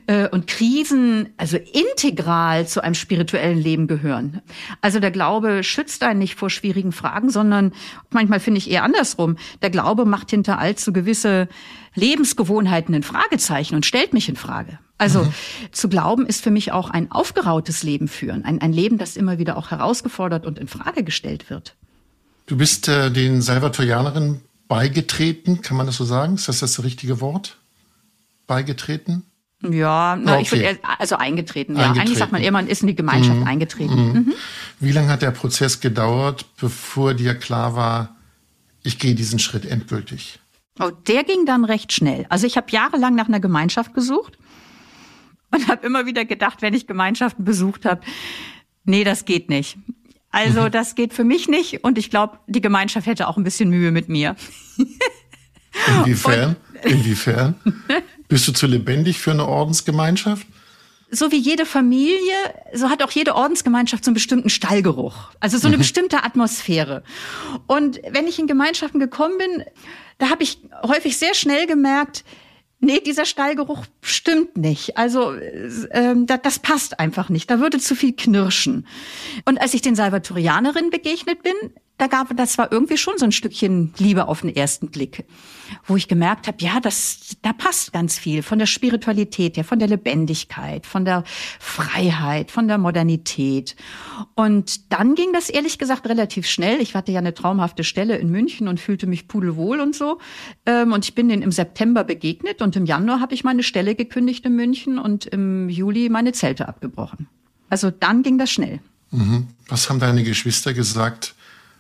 äh, und Krisen also integral zu einem spirituellen Leben gehören. Also der Glaube schützt einen nicht vor schwierigen Fragen, sondern manchmal finde ich eher andersrum. Der Glaube macht hinter allzu gewisse Lebensgewohnheiten ein Fragezeichen und stellt mich in Frage. Also mhm. zu glauben ist für mich auch ein aufgerautes Leben führen, ein, ein Leben, das immer wieder auch herausgefordert und in Frage gestellt wird. Du bist äh, den Salvatorianerinnen beigetreten, kann man das so sagen? Ist das das richtige Wort? Beigetreten? Ja, na, okay. ich würde also eingetreten. Ja, eingetreten. eigentlich sagt man eher, man ist in die Gemeinschaft mhm. eingetreten. Mhm. Mhm. Wie lange hat der Prozess gedauert, bevor dir klar war, ich gehe diesen Schritt endgültig? Oh, der ging dann recht schnell. Also ich habe jahrelang nach einer Gemeinschaft gesucht und habe immer wieder gedacht, wenn ich Gemeinschaften besucht habe, nee, das geht nicht. Also mhm. das geht für mich nicht und ich glaube, die Gemeinschaft hätte auch ein bisschen Mühe mit mir. <laughs> Inwiefern? Und, Inwiefern? Bist du zu lebendig für eine Ordensgemeinschaft? so wie jede Familie, so hat auch jede Ordensgemeinschaft so einen bestimmten Stallgeruch. Also so eine mhm. bestimmte Atmosphäre. Und wenn ich in Gemeinschaften gekommen bin, da habe ich häufig sehr schnell gemerkt, nee, dieser Stallgeruch stimmt nicht. Also das, das passt einfach nicht. Da würde zu viel knirschen. Und als ich den Salvatorianerinnen begegnet bin, da gab das war irgendwie schon so ein Stückchen Liebe auf den ersten Blick, wo ich gemerkt habe, ja, das da passt ganz viel von der Spiritualität her, von der Lebendigkeit, von der Freiheit, von der Modernität. Und dann ging das ehrlich gesagt relativ schnell. Ich hatte ja eine traumhafte Stelle in München und fühlte mich pudelwohl und so. Ähm, und ich bin denen im September begegnet und im Januar habe ich meine Stelle gekündigt in München und im Juli meine Zelte abgebrochen. Also dann ging das schnell. Mhm. Was haben deine Geschwister gesagt?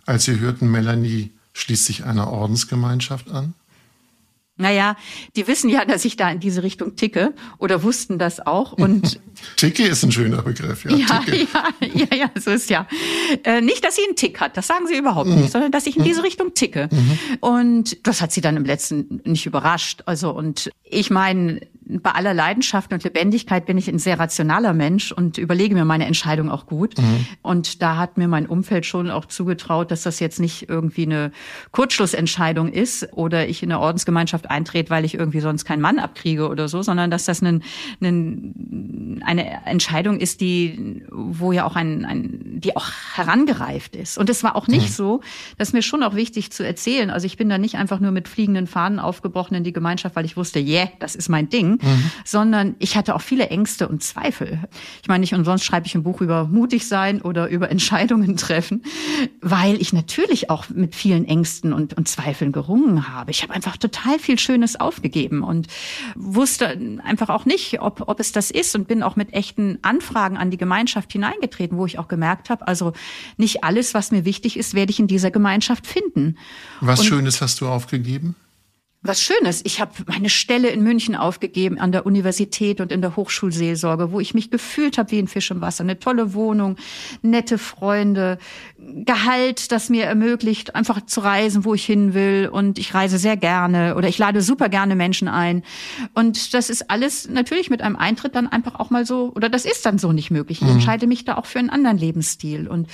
Als Sie hörten, Melanie schließt sich einer Ordensgemeinschaft an? Naja, die wissen ja, dass ich da in diese Richtung ticke oder wussten das auch. Und <laughs> Ticke ist ein schöner Begriff, ja. Ja, ja, ja, ja, so ist ja. Äh, nicht, dass sie einen Tick hat, das sagen sie überhaupt mhm. nicht, sondern dass ich in diese Richtung ticke. Mhm. Und das hat sie dann im letzten nicht überrascht. Also und ich meine, bei aller Leidenschaft und Lebendigkeit bin ich ein sehr rationaler Mensch und überlege mir meine Entscheidung auch gut. Mhm. Und da hat mir mein Umfeld schon auch zugetraut, dass das jetzt nicht irgendwie eine Kurzschlussentscheidung ist oder ich in eine Ordensgemeinschaft eintrete, weil ich irgendwie sonst keinen Mann abkriege oder so, sondern dass das ein, ein, eine Entscheidung ist, die, wo ja auch ein, ein, die auch herangereift ist. Und es war auch nicht mhm. so, das ist mir schon auch wichtig zu erzählen. Also ich bin da nicht einfach nur mit fliegenden Fahnen aufgebrochen in die Gemeinschaft, weil ich wusste, yeah, das ist mein Ding, mhm. sondern ich hatte auch viele Ängste und Zweifel. Ich meine, nicht umsonst schreibe ich ein Buch über mutig sein oder über <laughs> Entscheidungen treffen, weil ich natürlich auch mit vielen Ängsten und, und Zweifeln gerungen habe. Ich habe einfach total viel Schönes aufgegeben und wusste einfach auch nicht, ob, ob es das ist und bin auch mit echten Anfragen an die Gemeinschaft hineingetreten, wo ich auch gemerkt habe, also nicht alles, was mir wichtig ist, werde ich in dieser Gemeinschaft finden. Was und Schönes hast du aufgegeben? Was Schönes. Ich habe meine Stelle in München aufgegeben an der Universität und in der Hochschulseelsorge, wo ich mich gefühlt habe wie ein Fisch im Wasser. Eine tolle Wohnung, nette Freunde, Gehalt, das mir ermöglicht, einfach zu reisen, wo ich hin will. Und ich reise sehr gerne oder ich lade super gerne Menschen ein. Und das ist alles natürlich mit einem Eintritt dann einfach auch mal so, oder das ist dann so nicht möglich. Ich mhm. entscheide mich da auch für einen anderen Lebensstil. Und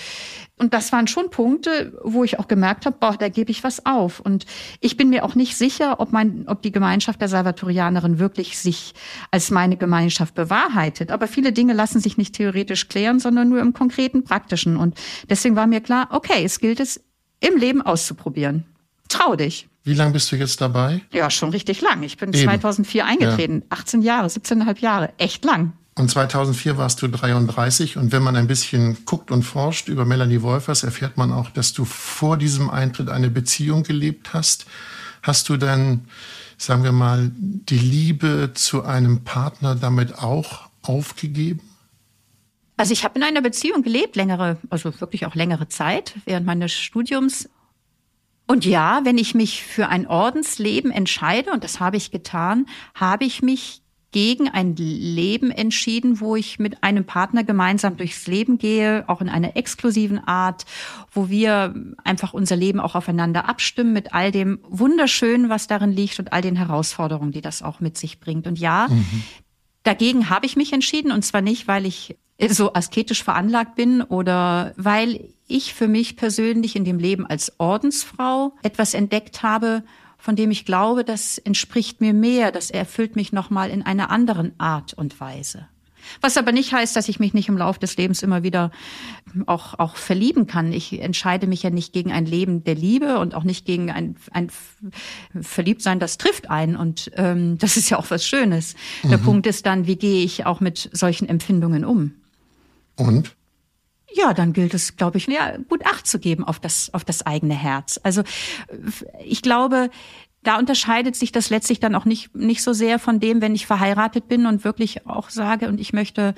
und das waren schon Punkte, wo ich auch gemerkt habe, boah, da gebe ich was auf. Und ich bin mir auch nicht sicher, ob mein, ob die Gemeinschaft der Salvatorianerin wirklich sich als meine Gemeinschaft bewahrheitet. Aber viele Dinge lassen sich nicht theoretisch klären, sondern nur im konkreten, praktischen. Und deswegen war mir klar, okay, es gilt es im Leben auszuprobieren. Trau dich. Wie lange bist du jetzt dabei? Ja, schon richtig lang. Ich bin Eben. 2004 eingetreten. Ja. 18 Jahre, 17,5 Jahre. Echt lang. Und 2004 warst du 33. Und wenn man ein bisschen guckt und forscht über Melanie Wolfers, erfährt man auch, dass du vor diesem Eintritt eine Beziehung gelebt hast. Hast du dann, sagen wir mal, die Liebe zu einem Partner damit auch aufgegeben? Also ich habe in einer Beziehung gelebt, längere, also wirklich auch längere Zeit während meines Studiums. Und ja, wenn ich mich für ein Ordensleben entscheide, und das habe ich getan, habe ich mich gegen ein Leben entschieden, wo ich mit einem Partner gemeinsam durchs Leben gehe, auch in einer exklusiven Art, wo wir einfach unser Leben auch aufeinander abstimmen mit all dem Wunderschönen, was darin liegt und all den Herausforderungen, die das auch mit sich bringt. Und ja, mhm. dagegen habe ich mich entschieden und zwar nicht, weil ich so asketisch veranlagt bin oder weil ich für mich persönlich in dem Leben als Ordensfrau etwas entdeckt habe, von dem ich glaube, das entspricht mir mehr, das erfüllt mich nochmal in einer anderen Art und Weise. Was aber nicht heißt, dass ich mich nicht im Laufe des Lebens immer wieder auch, auch verlieben kann. Ich entscheide mich ja nicht gegen ein Leben der Liebe und auch nicht gegen ein, ein Verliebtsein, das trifft ein. Und ähm, das ist ja auch was Schönes. Mhm. Der Punkt ist dann, wie gehe ich auch mit solchen Empfindungen um? Und? Ja, dann gilt es, glaube ich, ja, gut Acht zu geben auf das, auf das eigene Herz. Also ich glaube, da unterscheidet sich das letztlich dann auch nicht, nicht so sehr von dem, wenn ich verheiratet bin und wirklich auch sage, und ich möchte,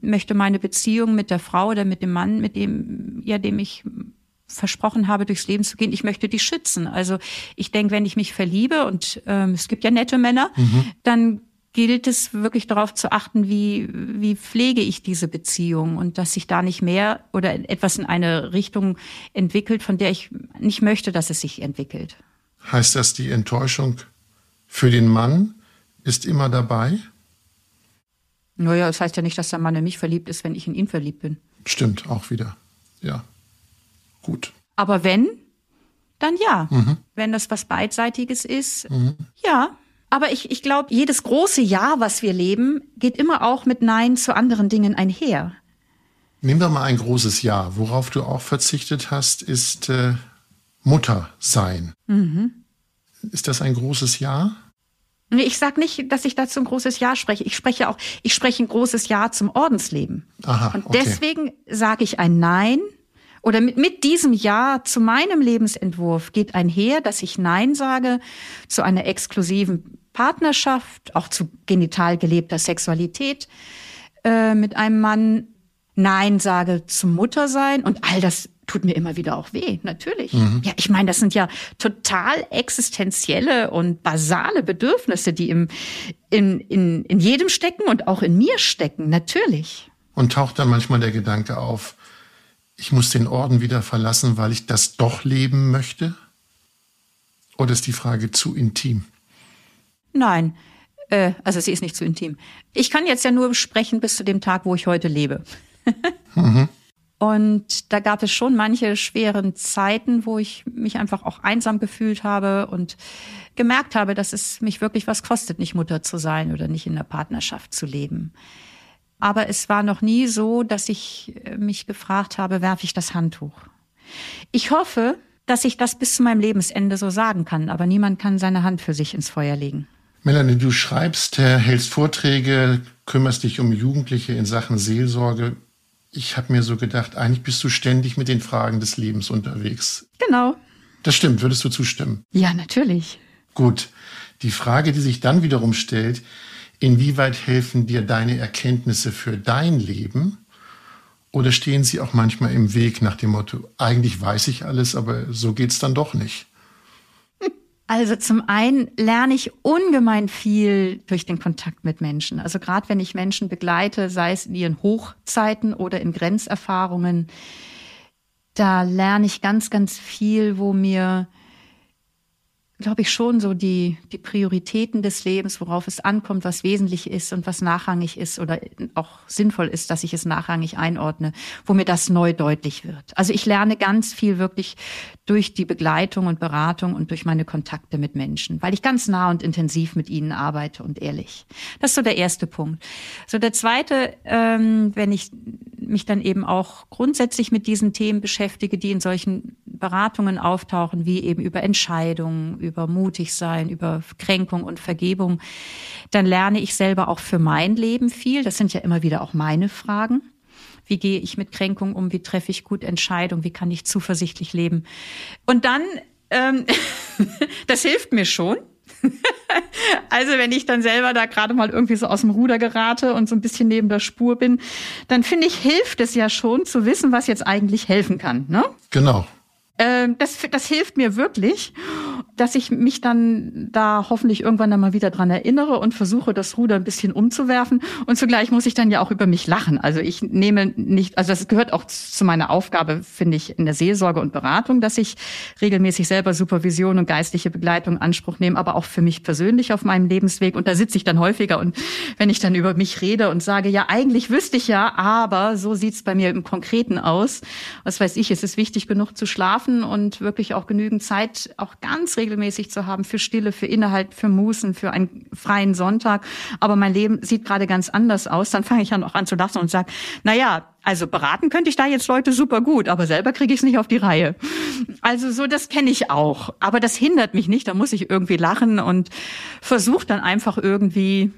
möchte meine Beziehung mit der Frau oder mit dem Mann, mit dem, ja, dem ich versprochen habe, durchs Leben zu gehen, ich möchte die schützen. Also ich denke, wenn ich mich verliebe und ähm, es gibt ja nette Männer, mhm. dann gilt es wirklich darauf zu achten, wie, wie pflege ich diese Beziehung und dass sich da nicht mehr oder etwas in eine Richtung entwickelt, von der ich nicht möchte, dass es sich entwickelt. Heißt das, die Enttäuschung für den Mann ist immer dabei? Naja, das heißt ja nicht, dass der Mann in mich verliebt ist, wenn ich in ihn verliebt bin. Stimmt, auch wieder. Ja. Gut. Aber wenn, dann ja. Mhm. Wenn das was Beidseitiges ist, mhm. ja, Aber ich, ich glaube, jedes große Ja, was wir leben, geht immer auch mit Nein zu anderen Dingen einher. Nehmen wir mal ein großes Ja. Worauf du auch verzichtet hast, ist äh, Mutter sein. Mhm. Ist das ein großes Ja? Nee, ich sage nicht, dass ich dazu ein großes Ja spreche. Ich spreche auch, ich spreche ein großes Ja zum Ordensleben. Aha, Und okay. deswegen sage ich ein Nein oder mit, mit diesem Ja zu meinem Lebensentwurf geht einher, dass ich Nein sage zu einer exklusiven Partnerschaft, auch zu genital gelebter Sexualität äh, mit einem Mann. Nein sage zum Muttersein und all das tut mir immer wieder auch weh, natürlich. Mhm. Ja, ich meine, das sind ja total existenzielle und basale Bedürfnisse, die im, in, in, in jedem stecken und auch in mir stecken, natürlich. Und taucht dann manchmal der Gedanke auf, ich muss den Orden wieder verlassen, weil ich das doch leben möchte? Oder ist die Frage zu intim? Nein, äh, also sie ist nicht zu intim. Ich kann jetzt ja nur sprechen bis zu dem Tag, wo ich heute lebe. <laughs> mhm. Und da gab es schon manche schweren Zeiten, wo ich mich einfach auch einsam gefühlt habe und gemerkt habe, dass es mich wirklich was kostet, nicht Mutter zu sein oder nicht in der Partnerschaft zu leben. Aber es war noch nie so, dass ich äh, mich gefragt habe, werfe ich das Handtuch. Ich hoffe, dass ich das bis zu meinem Lebensende so sagen kann, aber niemand kann seine Hand für sich ins Feuer legen. Melanie, du schreibst, hältst Vorträge, kümmerst dich um Jugendliche in Sachen Seelsorge ich habe mir so gedacht, eigentlich bist du ständig mit den Fragen des Lebens unterwegs. Genau. Das stimmt, würdest du zustimmen? Ja, natürlich. Gut. Die Frage, die sich dann wiederum stellt, inwieweit helfen dir deine Erkenntnisse für dein Leben? Oder stehen sie auch manchmal im Weg nach dem Motto, eigentlich weiß ich alles, aber so geht's dann doch nicht? Also zum einen lerne ich ungemein viel durch den Kontakt mit Menschen. Also gerade wenn ich Menschen begleite, sei es in ihren Hochzeiten oder in Grenzerfahrungen, da lerne ich ganz, ganz viel, wo mir glaube ich, schon so die, die Prioritäten des Lebens, worauf es ankommt, was wesentlich ist und was nachrangig ist oder auch sinnvoll ist, dass ich es nachrangig einordne, wo mir das neu deutlich wird. Also ich lerne ganz viel wirklich durch die Begleitung und Beratung und durch meine Kontakte mit Menschen, weil ich ganz nah und intensiv mit ihnen arbeite und ehrlich. Das ist so der erste Punkt. So der zweite, ähm, wenn ich mich dann eben auch grundsätzlich mit diesen Themen beschäftige, die in solchen Beratungen auftauchen, wie eben über Entscheidungen, über mutig sein, über Kränkung und Vergebung, dann lerne ich selber auch für mein Leben viel. Das sind ja immer wieder auch meine Fragen. Wie gehe ich mit Kränkung um? Wie treffe ich gut Entscheidungen? Wie kann ich zuversichtlich leben? Und dann, ähm, <laughs> das hilft mir schon. <laughs> also wenn ich dann selber da gerade mal irgendwie so aus dem Ruder gerate und so ein bisschen neben der Spur bin, dann finde ich, hilft es ja schon zu wissen, was jetzt eigentlich helfen kann. Ne? Genau. Ähm, das, das hilft mir wirklich, dass ich mich dann da hoffentlich irgendwann dann wieder dran erinnere und versuche, das Ruder ein bisschen umzuwerfen. Und zugleich muss ich dann ja auch über mich lachen. Also ich nehme nicht, also das gehört auch zu meiner Aufgabe, finde ich, in der Seelsorge und Beratung, dass ich regelmäßig selber Supervision und geistliche Begleitung Anspruch nehme, aber auch für mich persönlich auf meinem Lebensweg. Und da sitze ich dann häufiger und wenn ich dann über mich rede und sage, ja, eigentlich wüsste ich ja, aber so sieht's bei mir im Konkreten aus. Was weiß ich, es ist wichtig genug zu schlafen und wirklich auch genügend Zeit auch ganz regelmäßig zu haben für Stille, für Inhalt, für Mußen, für einen freien Sonntag. Aber mein Leben sieht gerade ganz anders aus. Dann fange ich dann auch an zu lachen und sage, na ja, also beraten könnte ich da jetzt Leute super gut, aber selber kriege ich es nicht auf die Reihe. Also so, das kenne ich auch. Aber das hindert mich nicht. Da muss ich irgendwie lachen und versuche dann einfach irgendwie,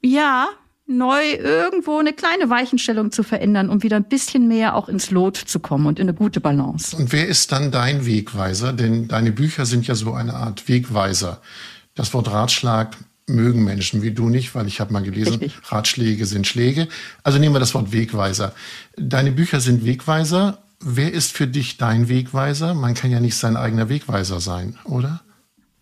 ja, neu irgendwo eine kleine Weichenstellung zu verändern, um wieder ein bisschen mehr auch ins Lot zu kommen und in eine gute Balance. Und wer ist dann dein Wegweiser? Denn deine Bücher sind ja so eine Art Wegweiser. Das Wort Ratschlag mögen Menschen wie du nicht, weil ich habe mal gelesen, Richtig. Ratschläge sind Schläge. Also nehmen wir das Wort Wegweiser. Deine Bücher sind Wegweiser. Wer ist für dich dein Wegweiser? Man kann ja nicht sein eigener Wegweiser sein, oder?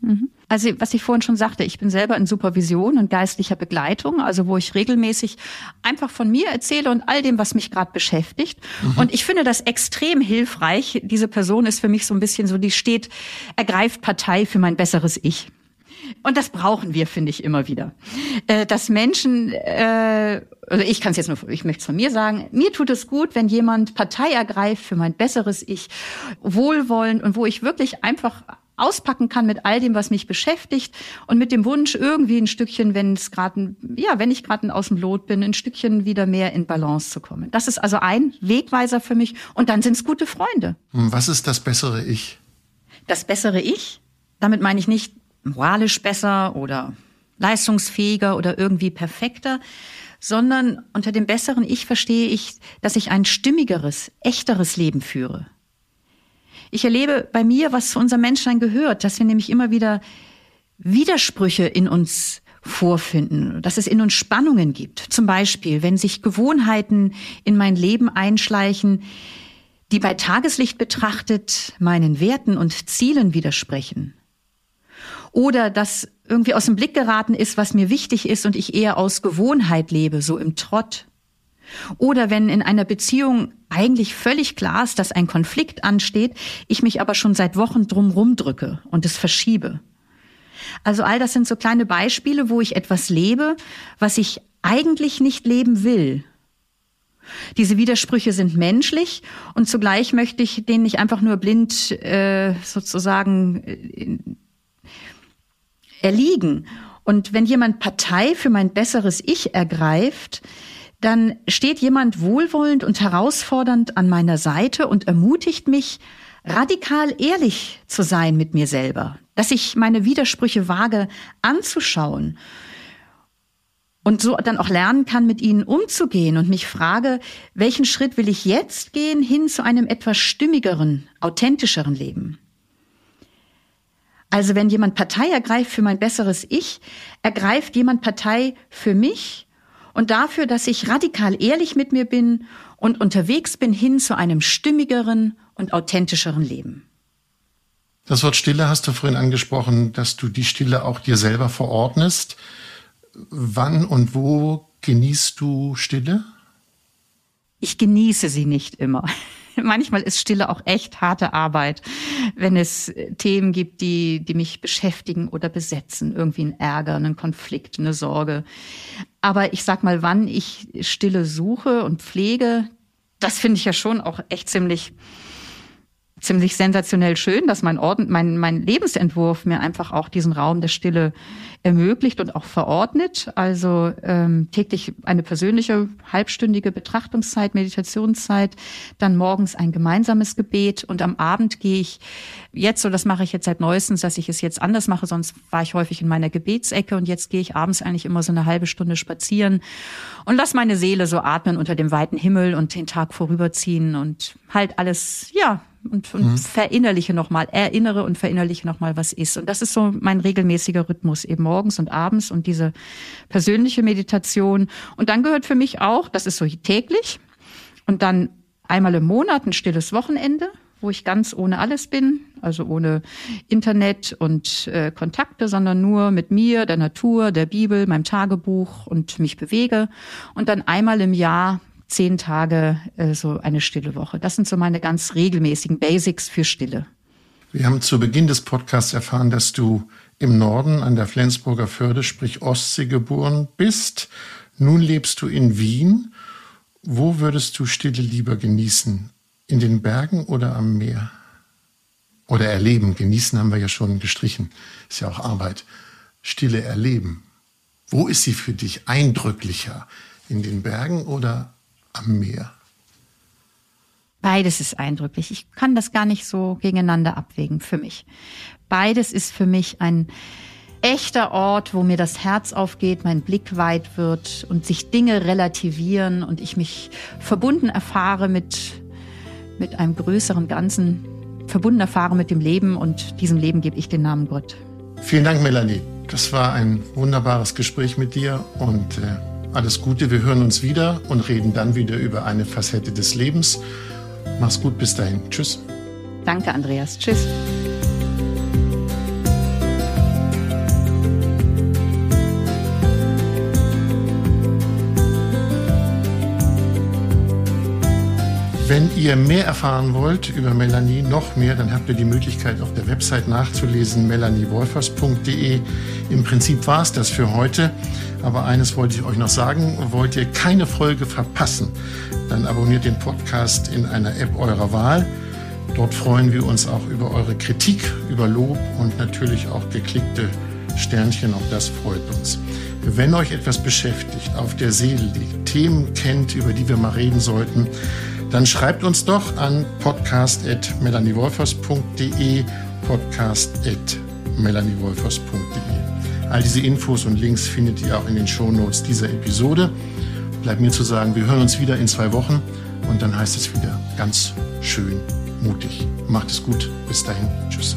Mhm. Also was ich vorhin schon sagte, ich bin selber in Supervision und geistlicher Begleitung, also wo ich regelmäßig einfach von mir erzähle und all dem, was mich gerade beschäftigt. Mhm. Und ich finde das extrem hilfreich. Diese Person ist für mich so ein bisschen so, die steht, ergreift Partei für mein besseres Ich. Und das brauchen wir, finde ich, immer wieder. Äh, dass Menschen, äh, also ich kann es jetzt nur, ich möchte es von mir sagen, mir tut es gut, wenn jemand Partei ergreift für mein besseres Ich, wohlwollend und wo ich wirklich einfach auspacken kann mit all dem, was mich beschäftigt und mit dem Wunsch irgendwie ein Stückchen, wenn es gerade, ja, wenn ich gerade aus dem Lot bin, ein Stückchen wieder mehr in Balance zu kommen. Das ist also ein Wegweiser für mich und dann sind es gute Freunde. Was ist das bessere Ich? Das bessere Ich? Damit meine ich nicht moralisch besser oder leistungsfähiger oder irgendwie perfekter, sondern unter dem besseren Ich verstehe ich, dass ich ein stimmigeres, echteres Leben führe. Ich erlebe bei mir, was zu unserem Menschsein gehört, dass wir nämlich immer wieder Widersprüche in uns vorfinden, dass es in uns Spannungen gibt. Zum Beispiel, wenn sich Gewohnheiten in mein Leben einschleichen, die bei Tageslicht betrachtet meinen Werten und Zielen widersprechen. Oder dass irgendwie aus dem Blick geraten ist, was mir wichtig ist und ich eher aus Gewohnheit lebe, so im Trott. Oder wenn in einer Beziehung eigentlich völlig klar ist, dass ein Konflikt ansteht, ich mich aber schon seit Wochen drum rumdrücke und es verschiebe. Also all das sind so kleine Beispiele, wo ich etwas lebe, was ich eigentlich nicht leben will. Diese Widersprüche sind menschlich und zugleich möchte ich denen nicht einfach nur blind äh, sozusagen äh, erliegen. Und wenn jemand Partei für mein besseres Ich ergreift, dann steht jemand wohlwollend und herausfordernd an meiner Seite und ermutigt mich, radikal ehrlich zu sein mit mir selber, dass ich meine Widersprüche wage anzuschauen und so dann auch lernen kann, mit ihnen umzugehen und mich frage, welchen Schritt will ich jetzt gehen hin zu einem etwas stimmigeren, authentischeren Leben? Also wenn jemand Partei ergreift für mein besseres Ich, ergreift jemand Partei für mich und dafür, dass ich radikal ehrlich mit mir bin und unterwegs bin hin zu einem stimmigeren und authentischeren Leben. Das Wort Stille hast du vorhin angesprochen, dass du die Stille auch dir selber verordnest. Wann und wo genießt du Stille? Ich genieße sie nicht immer. <laughs> manchmal ist Stille auch echt harte Arbeit, wenn es Themen gibt, die, die mich beschäftigen oder besetzen. Irgendwie ein Ärger, einen Konflikt, eine Sorge. Aber ich sag mal, wann ich Stille suche und pflege, das finde ich ja schon auch echt ziemlich ziemlich sensationell schön, dass mein, Orden, mein, mein Lebensentwurf mir einfach auch diesen Raum der Stille ermöglicht und auch verordnet. Also ähm, täglich eine persönliche halbstündige Betrachtungszeit, Meditationszeit, dann morgens ein gemeinsames Gebet und am Abend gehe ich jetzt, so das mache ich jetzt seit neuestens, dass ich es jetzt anders mache, sonst war ich häufig in meiner Gebetsecke und jetzt gehe ich abends eigentlich immer so eine halbe Stunde spazieren und lass meine Seele so atmen unter dem weiten Himmel und den Tag vorüberziehen und halt alles, ja, und, und mhm. verinnerliche nochmal, erinnere und verinnerliche nochmal, was ist. Und das ist so mein regelmäßiger Rhythmus, eben morgens und abends und diese persönliche Meditation. Und dann gehört für mich auch, das ist so täglich, und dann einmal im Monat ein stilles Wochenende, wo ich ganz ohne alles bin, also ohne Internet und äh, Kontakte, sondern nur mit mir, der Natur, der Bibel, meinem Tagebuch und mich bewege. Und dann einmal im Jahr zehn Tage äh, so eine stille Woche. Das sind so meine ganz regelmäßigen Basics für Stille. Wir haben zu Beginn des Podcasts erfahren, dass du im Norden an der Flensburger Förde, sprich Ostsee, geboren bist. Nun lebst du in Wien. Wo würdest du Stille lieber genießen? In den Bergen oder am Meer? Oder erleben. Genießen haben wir ja schon gestrichen. Ist ja auch Arbeit. Stille erleben. Wo ist sie für dich eindrücklicher? In den Bergen oder am Meer? Beides ist eindrücklich. Ich kann das gar nicht so gegeneinander abwägen für mich. Beides ist für mich ein echter Ort, wo mir das Herz aufgeht, mein Blick weit wird und sich Dinge relativieren und ich mich verbunden erfahre mit, mit einem größeren Ganzen, verbunden erfahre mit dem Leben und diesem Leben gebe ich den Namen Gott. Vielen Dank, Melanie. Das war ein wunderbares Gespräch mit dir und äh alles Gute, wir hören uns wieder und reden dann wieder über eine Facette des Lebens. Mach's gut, bis dahin. Tschüss. Danke, Andreas. Tschüss. Wenn ihr mehr erfahren wollt über Melanie, noch mehr, dann habt ihr die Möglichkeit auf der Website nachzulesen, melaniewolfers.de. Im Prinzip war es das für heute, aber eines wollte ich euch noch sagen, wollt ihr keine Folge verpassen, dann abonniert den Podcast in einer App eurer Wahl. Dort freuen wir uns auch über eure Kritik, über Lob und natürlich auch geklickte Sternchen. Auch das freut uns. Wenn euch etwas beschäftigt, auf der Seele liegt, Themen kennt, über die wir mal reden sollten, dann schreibt uns doch an podcast.melaniewolfers.de podcast.melaniewolfers.de All diese Infos und Links findet ihr auch in den Shownotes dieser Episode. Bleibt mir zu sagen, wir hören uns wieder in zwei Wochen und dann heißt es wieder ganz schön mutig. Macht es gut. Bis dahin. Tschüss.